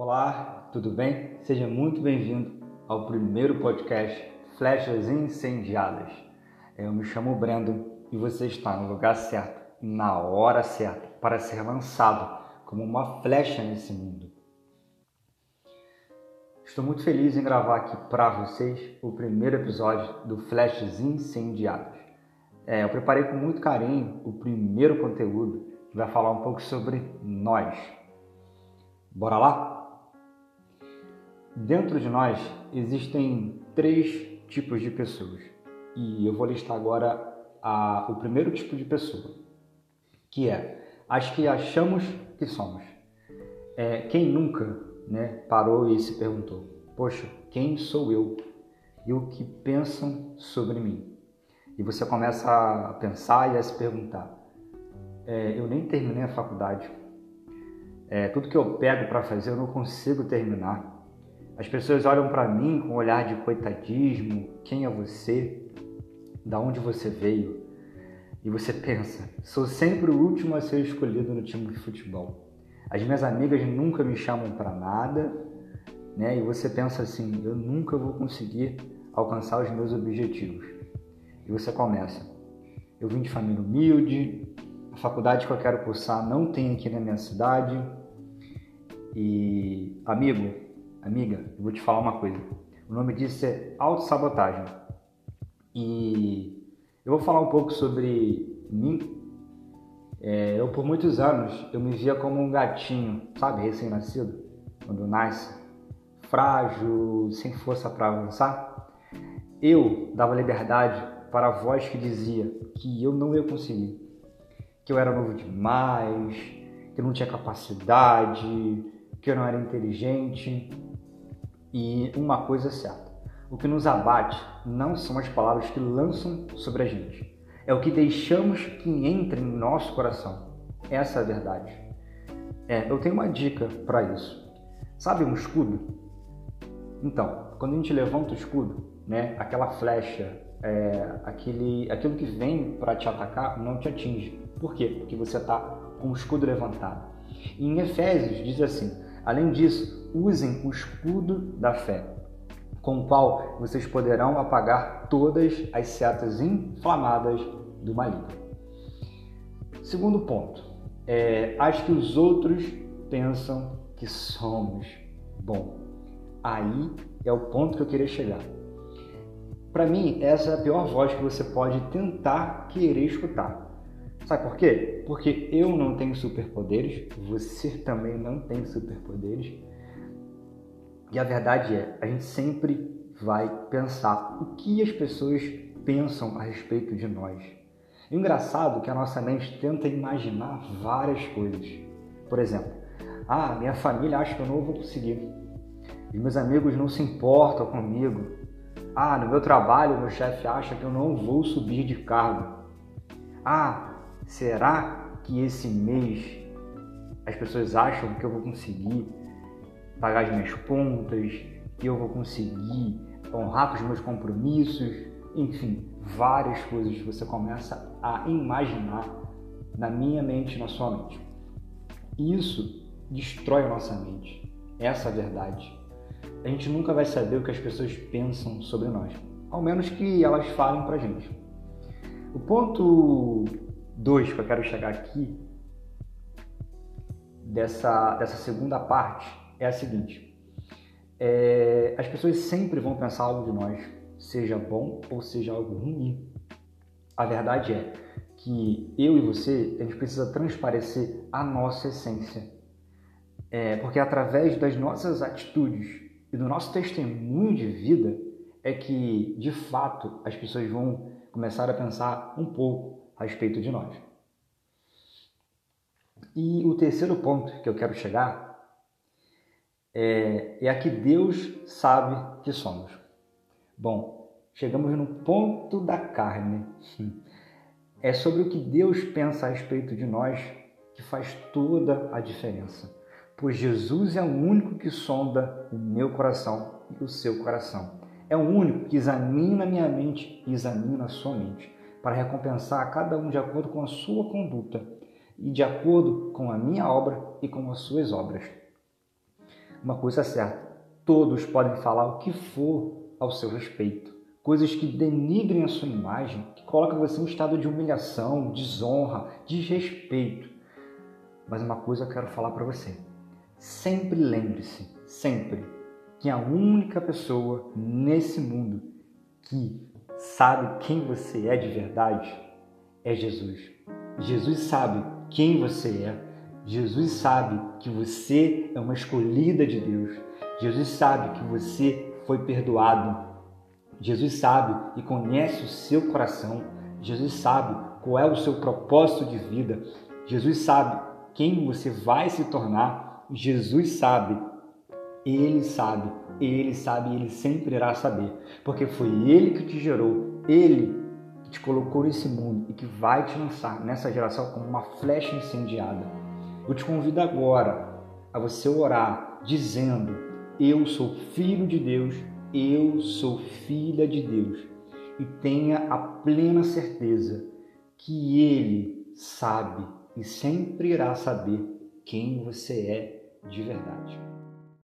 Olá, tudo bem? Seja muito bem-vindo ao primeiro podcast Flechas Incendiadas. Eu me chamo Brendo e você está no lugar certo, na hora certa, para ser lançado como uma flecha nesse mundo. Estou muito feliz em gravar aqui para vocês o primeiro episódio do Flechas Incendiadas. É, eu preparei com muito carinho o primeiro conteúdo que vai falar um pouco sobre nós. Bora lá? Dentro de nós existem três tipos de pessoas e eu vou listar agora a, o primeiro tipo de pessoa, que é as que achamos que somos. É, quem nunca né, parou e se perguntou: Poxa, quem sou eu? E o que pensam sobre mim? E você começa a pensar e a se perguntar: é, Eu nem terminei a faculdade. É, tudo que eu pego para fazer eu não consigo terminar as pessoas olham para mim com um olhar de coitadismo, quem é você? Da onde você veio? E você pensa, sou sempre o último a ser escolhido no time de futebol. As minhas amigas nunca me chamam para nada, né? E você pensa assim, eu nunca vou conseguir alcançar os meus objetivos. E você começa. Eu vim de família humilde, a faculdade que eu quero cursar não tem aqui na minha cidade. E amigo, Amiga, eu vou te falar uma coisa. O nome disso é autossabotagem. E eu vou falar um pouco sobre mim. É, eu, por muitos anos, eu me via como um gatinho, sabe, recém-nascido, quando nasce, frágil, sem força para avançar. Eu dava liberdade para a voz que dizia que eu não ia conseguir, que eu era novo demais, que eu não tinha capacidade, que eu não era inteligente. E uma coisa é certa: o que nos abate não são as palavras que lançam sobre a gente, é o que deixamos que entre em nosso coração. Essa é a verdade. É, eu tenho uma dica para isso. Sabe um escudo? Então, quando a gente levanta o escudo, né, aquela flecha, é, aquele, aquilo que vem para te atacar não te atinge. Por quê? Porque você está com o escudo levantado. E em Efésios diz assim: Além disso, usem o escudo da fé, com o qual vocês poderão apagar todas as setas inflamadas do maligno. Segundo ponto, é, acho que os outros pensam que somos bom. Aí é o ponto que eu queria chegar. Para mim, essa é a pior voz que você pode tentar querer escutar. Sabe por quê? Porque eu não tenho superpoderes, você também não tem superpoderes. E a verdade é, a gente sempre vai pensar o que as pessoas pensam a respeito de nós. E engraçado é que a nossa mente tenta imaginar várias coisas. Por exemplo, ah, minha família acha que eu não vou conseguir. E meus amigos não se importam comigo. Ah, no meu trabalho, meu chefe acha que eu não vou subir de cargo. Ah, Será que esse mês as pessoas acham que eu vou conseguir pagar as minhas contas, que eu vou conseguir honrar com os meus compromissos? Enfim, várias coisas que você começa a imaginar na minha mente e na sua mente. Isso destrói a nossa mente. Essa é a verdade. A gente nunca vai saber o que as pessoas pensam sobre nós, ao menos que elas falem pra gente. O ponto dois que eu quero chegar aqui dessa, dessa segunda parte é a seguinte: é, as pessoas sempre vão pensar algo de nós, seja bom ou seja algo ruim. A verdade é que eu e você, a gente precisa transparecer a nossa essência. É, porque através das nossas atitudes e do nosso testemunho de vida é que, de fato, as pessoas vão começar a pensar um pouco a respeito de nós. E o terceiro ponto que eu quero chegar é, é a que Deus sabe que somos. Bom, chegamos no ponto da carne. É sobre o que Deus pensa a respeito de nós que faz toda a diferença. Pois Jesus é o único que sonda o meu coração e o seu coração. É o único que examina a minha mente e examina a sua mente para recompensar cada um de acordo com a sua conduta e de acordo com a minha obra e com as suas obras. uma coisa certa: todos podem falar o que for ao seu respeito. Coisas que denigrem a sua imagem, que colocam você em um estado de humilhação, desonra, desrespeito. Mas uma coisa eu quero falar para você. Sempre lembre-se, sempre, que a única pessoa nesse mundo que sabe quem você é de verdade é Jesus. Jesus sabe quem você é. Jesus sabe que você é uma escolhida de Deus. Jesus sabe que você foi perdoado. Jesus sabe e conhece o seu coração. Jesus sabe qual é o seu propósito de vida. Jesus sabe quem você vai se tornar. Jesus sabe. Ele sabe. Ele sabe e ele sempre irá saber. Porque foi ele que te gerou. Ele que te colocou nesse mundo e que vai te lançar nessa geração como uma flecha incendiada. Eu te convido agora a você orar dizendo: Eu sou filho de Deus, eu sou filha de Deus. E tenha a plena certeza que Ele sabe e sempre irá saber quem você é de verdade.